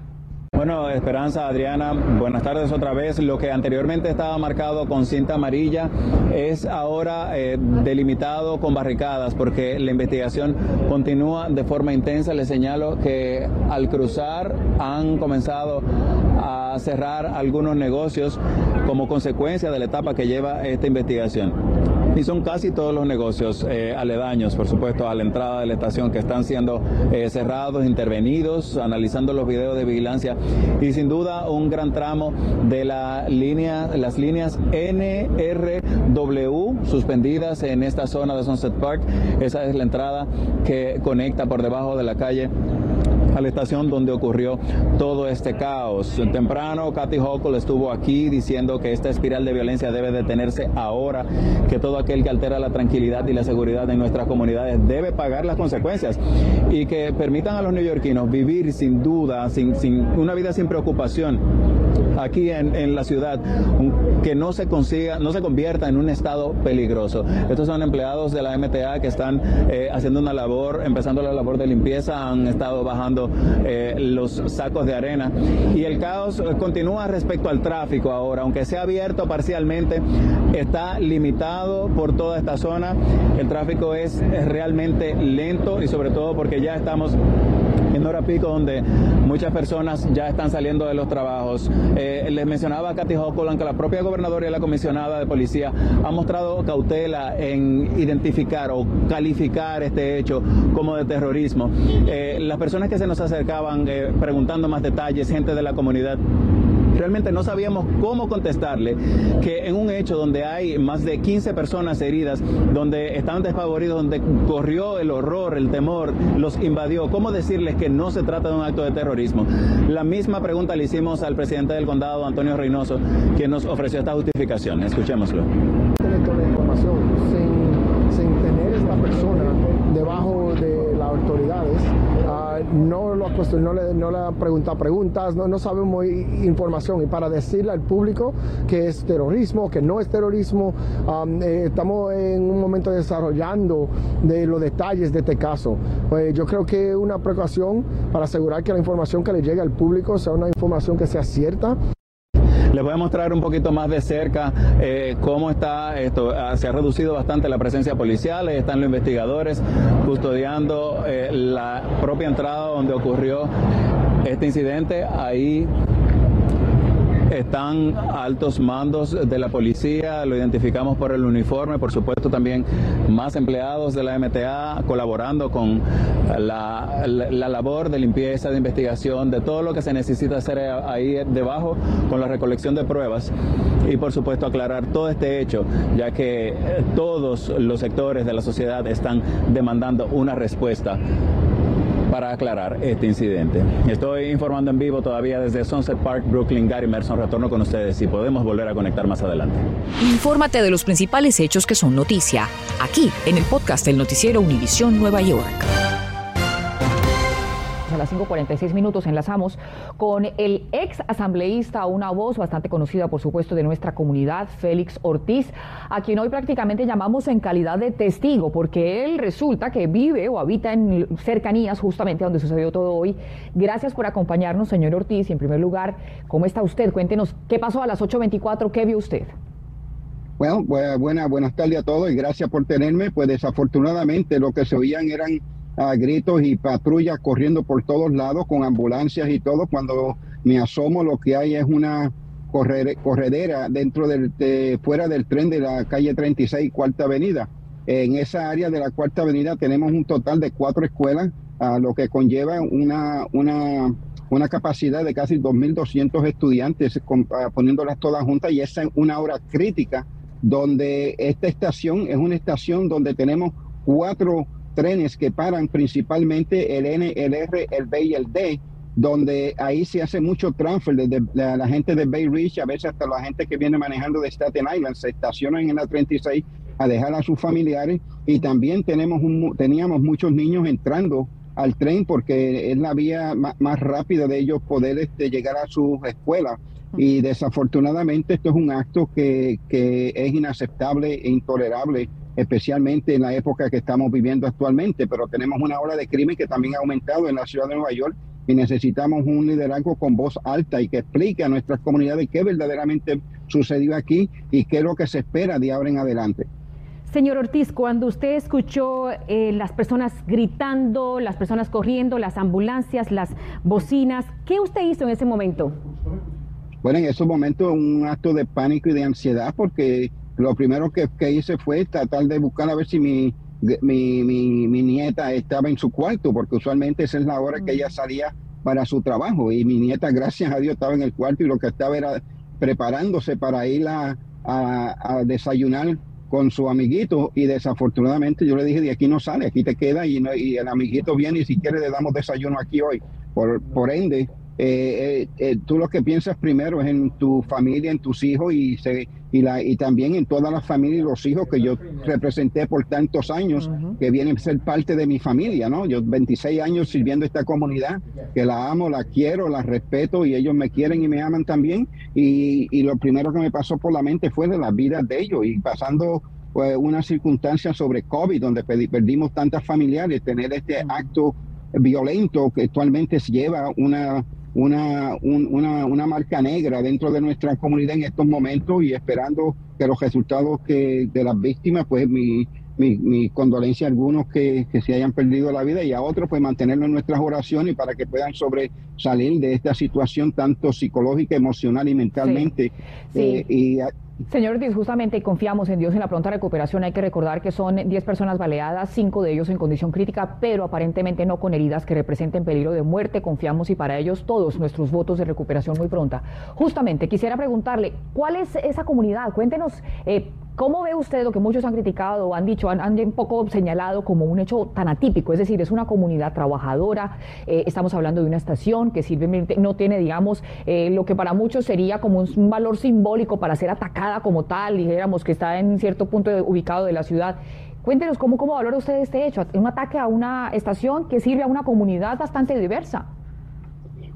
Bueno, Esperanza, Adriana, buenas tardes otra vez. Lo que anteriormente estaba marcado con cinta amarilla es ahora eh, delimitado con barricadas porque la investigación continúa de forma intensa. Le señalo que al cruzar han comenzado a cerrar algunos negocios como consecuencia de la etapa que lleva esta investigación. Y son casi todos los negocios eh, aledaños, por supuesto, a la entrada de la estación que están siendo eh, cerrados, intervenidos, analizando los videos de vigilancia y sin duda un gran tramo de la línea, las líneas NRW suspendidas en esta zona de Sunset Park. Esa es la entrada que conecta por debajo de la calle a la estación donde ocurrió todo este caos. Temprano, Kathy Hochul estuvo aquí diciendo que esta espiral de violencia debe detenerse ahora, que todo aquel que altera la tranquilidad y la seguridad de nuestras comunidades debe pagar las consecuencias y que permitan a los neoyorquinos vivir sin duda, sin, sin una vida sin preocupación aquí en, la ciudad que no se consiga, no se convierta en un estado peligroso. Estos son empleados de la MTA que están eh, haciendo una labor, empezando la labor de limpieza, han estado bajando eh, los sacos de arena y el caos continúa respecto al tráfico ahora, aunque sea abierto parcialmente, está limitado por toda esta zona. El tráfico es realmente lento y sobre todo porque ya estamos en hora pico donde muchas personas ya están saliendo de los trabajos. Eh, les mencionaba a Katy Hochul que la propia gobernadora y la comisionada de policía han mostrado cautela en identificar o calificar este hecho como de terrorismo. Eh, las personas que se nos acercaban eh, preguntando más detalles, gente de la comunidad, realmente no sabíamos cómo contestarle que en un hecho donde hay más de 15 personas heridas, donde estaban despavoridos, donde corrió el horror, el temor, los invadió, ¿cómo decirles que no se trata de un acto de terrorismo? La misma pregunta le hicimos al presidente del condado, Antonio Reynoso, quien nos ofreció esta justificación. Escuchémoslo. sin, sin tener esta persona debajo de las autoridades, no, lo, no, le, no le han preguntado preguntas, no, no sabemos información. Y para decirle al público que es terrorismo, que no es terrorismo, eh, estamos en un momento desarrollando de los detalles de este caso. Pues yo creo que una precaución para asegurar que la información que le llegue al público sea una información que sea cierta. Les voy a mostrar un poquito más de cerca eh, cómo está esto. Ah, se ha reducido bastante la presencia policial, están los investigadores custodiando eh, la propia entrada donde ocurrió este incidente. Ahí están altos mandos de la policía, lo identificamos por el uniforme, por supuesto también más empleados de la MTA colaborando con la, labor de limpieza, de investigación, de todo lo que se necesita hacer ahí debajo con la recolección de pruebas. Y por supuesto aclarar todo este hecho, ya que todos los sectores de la sociedad están demandando una respuesta para aclarar este incidente. Estoy informando en vivo todavía desde Sunset Park, Brooklyn. Gary Merson, retorno con ustedes y podemos volver a conectar más adelante. Infórmate de los principales hechos que son noticia, aquí en el podcast del noticiero Univisión Nueva York 5.46 minutos enlazamos con el ex asambleísta, una voz bastante conocida, por supuesto, de nuestra comunidad, Félix Ortiz, a quien hoy prácticamente llamamos en calidad de testigo, porque él resulta que vive o habita en cercanías justamente donde sucedió todo hoy. Gracias por acompañarnos, señor Ortiz. Y en primer lugar, ¿cómo está usted? Cuéntenos, ¿qué pasó a las 8.24? ¿Qué vio usted? Bueno, buena, buenas tardes a todos y gracias por tenerme. Pues desafortunadamente lo que se oían eran a gritos y patrullas corriendo por todos lados con ambulancias y todo. Cuando me asomo lo que hay es una corredera dentro del, fuera del tren de la calle 36 Cuarta Avenida. En esa área de la Cuarta Avenida tenemos un total de cuatro escuelas, a lo que conlleva una, una una capacidad de casi 2.200 estudiantes, ah, poniéndolas todas juntas, y esa es una hora crítica donde esta estación es una estación donde tenemos cuatro trenes que paran principalmente el N, el R, el B y el D, donde ahí se hace mucho transfer desde la, gente de Bay Ridge, a veces hasta la gente que viene manejando de Staten Island, se estacionan en la 36 a dejar a sus familiares. Y también tenemos un, teníamos muchos niños entrando al tren porque es la vía más, rápida de ellos poder este, llegar a sus escuelas. Y desafortunadamente esto es un acto que, que es inaceptable e intolerable, especialmente en la época que estamos viviendo actualmente. Pero tenemos una ola de crimen que también ha aumentado en la ciudad de Nueva York y necesitamos un liderazgo con voz alta y que explique a nuestras comunidades qué verdaderamente sucedió aquí y qué es lo que se espera de ahora en adelante. Señor Ortiz, cuando usted escuchó eh, las personas gritando, las personas corriendo, las ambulancias, las bocinas, ¿qué usted hizo en ese momento? Bueno, en ese momento un acto de pánico y de ansiedad porque lo primero que, hice fue tratar de buscar a ver si mi, mi, mi, nieta estaba en su cuarto, porque usualmente esa es la hora que ella salía para su trabajo y mi nieta, gracias a Dios, estaba en el cuarto y lo que estaba era preparándose para ir a, a desayunar con su amiguito y desafortunadamente yo le dije de aquí no sale, aquí te queda y, y el amiguito viene y si quiere le damos desayuno aquí hoy. Por, por ende, eh, eh, tú lo que piensas primero es en tu familia, en tus hijos y, se, y, la, y también en todas las familias y los hijos que yo representé por tantos años, que vienen a ser parte de mi familia, ¿no? Yo 26 años sirviendo esta comunidad, que la amo, la quiero, la respeto y ellos me quieren y me aman también. Y, y lo primero que me pasó por la mente fue de las vidas de ellos y pasando pues, una circunstancia sobre COVID, donde perdimos tantas familiares, tener este acto violento que actualmente lleva una una, una, una, marca negra dentro de nuestra comunidad en estos momentos y esperando que los resultados que de las víctimas, pues mi, mi, mi condolencia a algunos que, que, se hayan perdido la vida y a otros pues mantenerlo en nuestras oraciones para que puedan sobresalir de esta situación tanto psicológica, emocional y mentalmente. Eh, y Señor Ortiz, justamente confiamos en Dios en la pronta recuperación. Hay que recordar que son 10 personas baleadas, 5 de ellos en condición crítica, pero aparentemente no con heridas que representen peligro de muerte. Confiamos y para ellos todos nuestros votos de recuperación muy pronta. Justamente, quisiera preguntarle, ¿cuál es esa comunidad? Cuéntenos eh, ¿Cómo ve usted lo que muchos han criticado o han dicho, han, un poco señalado como un hecho tan atípico? Es decir, es una comunidad trabajadora, eh, estamos hablando de una estación que sirve, no tiene, digamos, eh, lo que para muchos sería como un, valor simbólico para ser atacada como tal, dijéramos que está en cierto punto ubicado de la ciudad. Cuéntenos cómo, cómo valora usted este hecho, un ataque a una estación que sirve a una comunidad bastante diversa.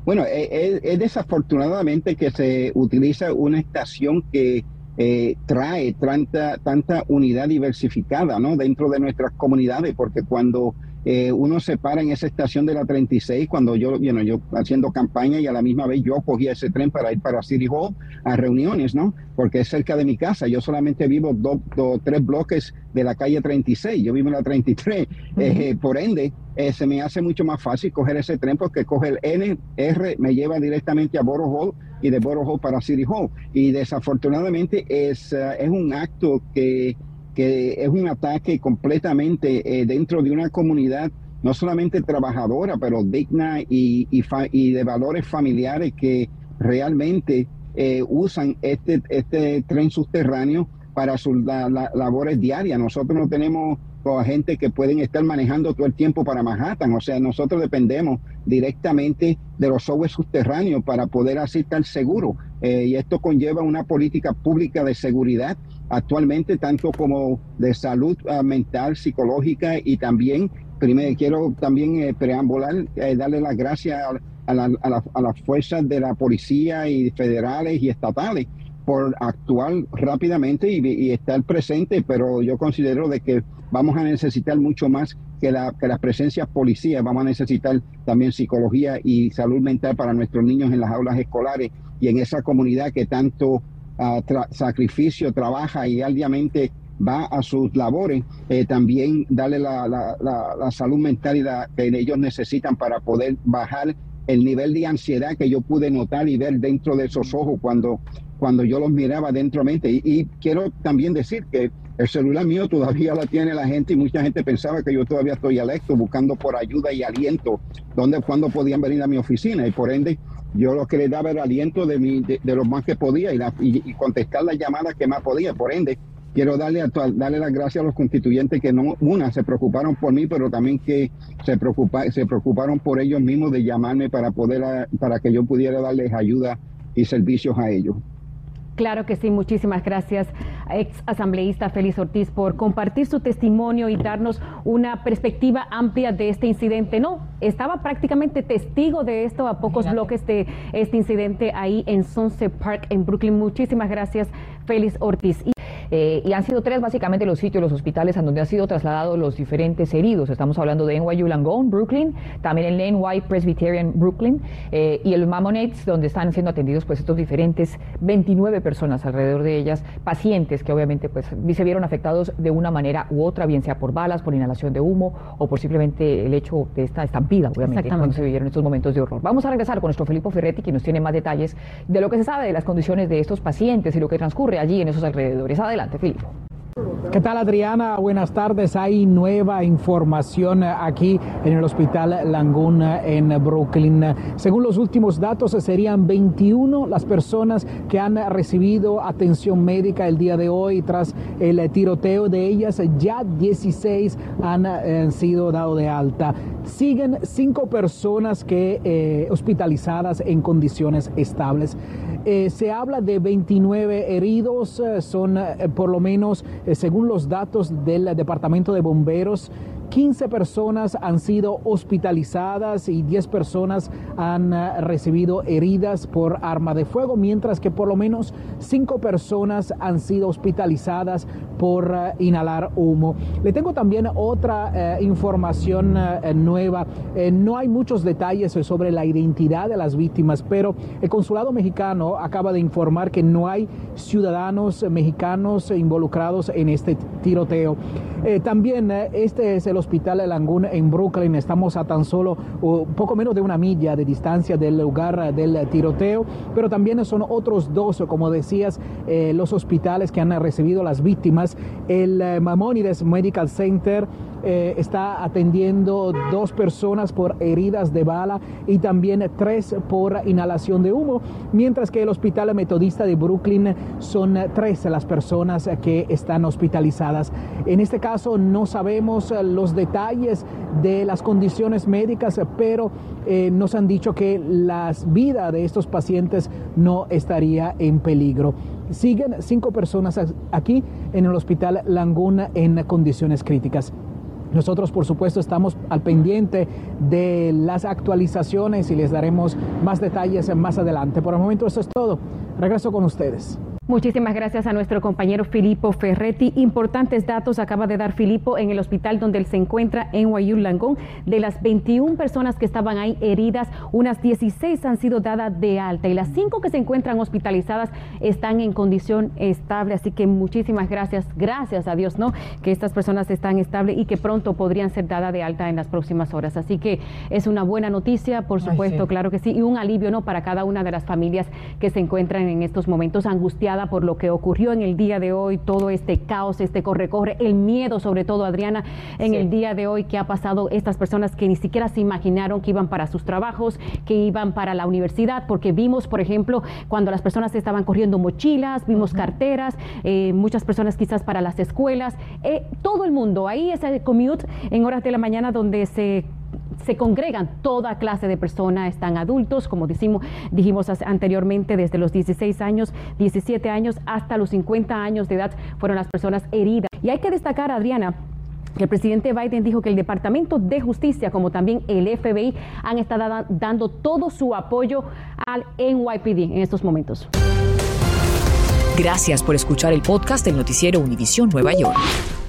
Bueno, es, es desafortunadamente que se utiliza una estación que eh, trae tanta, tanta unidad diversificada ¿no? dentro de nuestras comunidades, porque cuando eh, uno se para en esa estación de la 36 cuando yo, bueno, yo haciendo campaña y a la misma vez yo cogía ese tren para ir para City Hall a reuniones, ¿no? Porque es cerca de mi casa. Yo solamente vivo dos, dos tres bloques de la calle 36. Yo vivo en la 33. Eh, por ende, eh, se me hace mucho más fácil coger ese tren porque coge el NR, me lleva directamente a Borough Hall y de Borough Hall para City Hall. Y desafortunadamente es, es un acto que que es un ataque completamente eh, dentro de una comunidad no solamente trabajadora, pero digna y, y, de valores familiares que realmente eh, usan este, este tren subterráneo para sus labores diarias. Nosotros no tenemos gente que pueden estar manejando todo el tiempo para Manhattan. O sea, nosotros dependemos directamente de los software subterráneos para poder así estar seguros. Eh, y esto conlleva una política pública de seguridad actualmente, tanto como de salud ah, mental, psicológica y también, primero quiero también eh, preambular, eh, darle las gracias a, las fuerzas de la policía y federales y estatales por actuar rápidamente y, estar presente, pero yo considero de que vamos a necesitar mucho más que, la, que las presencias policías, vamos a necesitar también psicología y salud mental para nuestros niños en las aulas escolares y en esa comunidad que tanto sacrificio, trabaja y diariamente va a sus labores, eh, también darle la, salud mental y la, que ellos necesitan para poder bajar el nivel de ansiedad que yo pude notar y ver dentro de esos ojos cuando, cuando yo los miraba dentro mente. Y, y quiero también decir que el celular mío todavía la tiene la gente y mucha gente pensaba que yo todavía estoy alecto buscando por ayuda y aliento, donde, cuando podían venir a mi oficina. Y por ende, yo lo que le daba era aliento de, mi, de, lo más que podía y, y, contestar las llamadas que más podía. Por ende, quiero darle, a, darle las gracias a los constituyentes que no, una, se preocuparon por mí, pero también que se, preocupa, se preocuparon por ellos mismos de llamarme para, poder, para que yo pudiera darles ayuda y servicios a ellos. Claro que sí, muchísimas gracias, ex asambleísta Félix Ortiz, por compartir su testimonio y darnos una perspectiva amplia de este incidente. No, estaba prácticamente testigo de esto a pocos bloques de este incidente ahí en Sunset Park, en Brooklyn. Muchísimas gracias, Félix Ortiz. Eh, y han sido tres básicamente los sitios, los hospitales en donde han sido trasladados los diferentes heridos. Estamos hablando de NYU Langone, Brooklyn, también el NY Presbyterian Brooklyn eh, y el Mammonates, donde están siendo atendidos pues estos diferentes 29 personas alrededor de ellas, pacientes que obviamente pues se vieron afectados de una manera u otra, bien sea por balas, por inhalación de humo o por simplemente el hecho de esta estampida, obviamente, cuando se vivieron estos momentos de horror. Vamos a regresar con nuestro Felipe Ferretti, que nos tiene más detalles de lo que se sabe de las condiciones de estos pacientes y lo que transcurre allí en esos alrededores. Adelante, Filipe. ¿Qué tal Adriana? Buenas tardes. Hay nueva información aquí en el Hospital Laguna en Brooklyn. Según los últimos datos, serían 21 las personas que han recibido atención médica el día de hoy tras el tiroteo de ellas. Ya 16 han eh, sido dados de alta. Siguen cinco personas que eh, hospitalizadas en condiciones estables. Eh, se habla de 29 heridos, son por lo menos, según los datos del Departamento de Bomberos, 15 personas han sido hospitalizadas y 10 personas han eh, recibido heridas por arma de fuego, mientras que por lo menos 5 personas han sido hospitalizadas por eh, inhalar humo. Le tengo también otra eh, información nueva. no hay muchos detalles sobre la identidad de las víctimas, pero el consulado mexicano acaba de informar que no hay ciudadanos mexicanos involucrados en este tiroteo. también este es el Hospital de Langún en Brooklyn. Estamos a tan solo un poco menos de una milla de distancia del lugar del tiroteo, pero también son otros dos, como decías, eh, los hospitales que han recibido las víctimas. El eh, Maimonides Medical Center eh, está atendiendo dos personas por heridas de bala y también tres por inhalación de humo, mientras que el Hospital Metodista de Brooklyn son tres las personas que están hospitalizadas. En este caso no sabemos los detalles de las condiciones médicas, pero eh, nos han dicho que la vida de estos pacientes no estaría en peligro. Siguen cinco personas aquí en el Hospital Languna en condiciones críticas. Nosotros, por supuesto, estamos al pendiente de las actualizaciones y les daremos más detalles más adelante. Por el momento, eso es todo. Regreso con ustedes. Muchísimas gracias a nuestro compañero Filippo Ferretti. Importantes datos acaba de dar Filippo en el hospital donde él se encuentra en Guayú Langón. De las 21 personas que estaban ahí heridas, unas 16 han sido dadas de alta y las 5 que se encuentran hospitalizadas están en condición estable. Así que muchísimas gracias, gracias a Dios, ¿no? Que estas personas están estables y que pronto podrían ser dadas de alta en las próximas horas. Así que es una buena noticia, por supuesto, claro que sí, y un alivio, ¿no? Para cada una de las familias que se encuentran en estos momentos angustiadas por lo que ocurrió en el día de hoy, todo este caos, este corre-corre, el miedo sobre todo, Adriana, en el día de hoy que ha pasado estas personas que ni siquiera se imaginaron que iban para sus trabajos, que iban para la universidad, porque vimos, por ejemplo, cuando las personas estaban corriendo mochilas, vimos carteras, eh, muchas personas quizás para las escuelas, eh, todo el mundo, ahí ese commute en horas de la mañana donde se se congregan toda clase de personas, están adultos, como decimos, dijimos anteriormente, desde los 16 años, 17 años hasta los 50 años de edad fueron las personas heridas. Y hay que destacar, Adriana, el presidente Biden dijo que el Departamento de Justicia, como también el FBI, han estado dando todo su apoyo al NYPD en estos momentos. Gracias por escuchar el podcast del noticiero Univisión Nueva York.